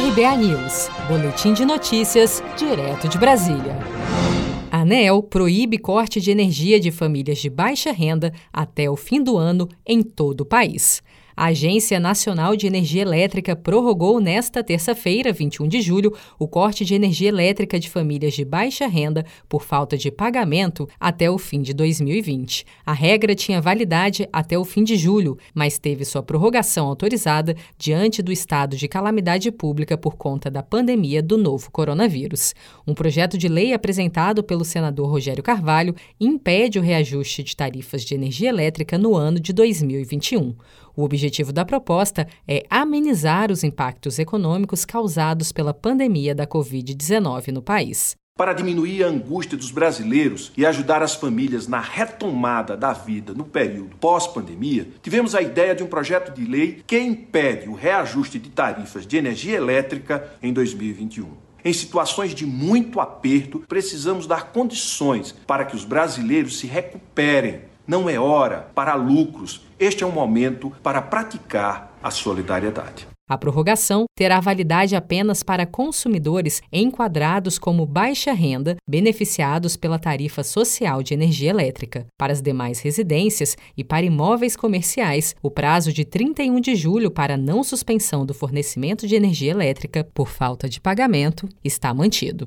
RBA News, Boletim de Notícias, direto de Brasília. A ANEEL proíbe corte de energia de famílias de baixa renda até o fim do ano em todo o país. A Agência Nacional de Energia Elétrica prorrogou nesta terça-feira, 21 de julho, o corte de energia elétrica de famílias de baixa renda por falta de pagamento até o fim de 2020. A regra tinha validade até o fim de julho, mas teve sua prorrogação autorizada diante do estado de calamidade pública por conta da pandemia do novo coronavírus. Um projeto de lei apresentado pelo senador Rogério Carvalho impede o reajuste de tarifas de energia elétrica no ano de 2021. O objetivo da proposta é amenizar os impactos econômicos causados pela pandemia da Covid-19 no país. Para diminuir a angústia dos brasileiros e ajudar as famílias na retomada da vida no período pós-pandemia, tivemos a ideia de um projeto de lei que impede o reajuste de tarifas de energia elétrica em 2021. Em situações de muito aperto, precisamos dar condições para que os brasileiros se recuperem não é hora para lucros. Este é um momento para praticar a solidariedade. A prorrogação terá validade apenas para consumidores enquadrados como baixa renda, beneficiados pela tarifa social de energia elétrica. Para as demais residências e para imóveis comerciais, o prazo de 31 de julho para não suspensão do fornecimento de energia elétrica por falta de pagamento está mantido.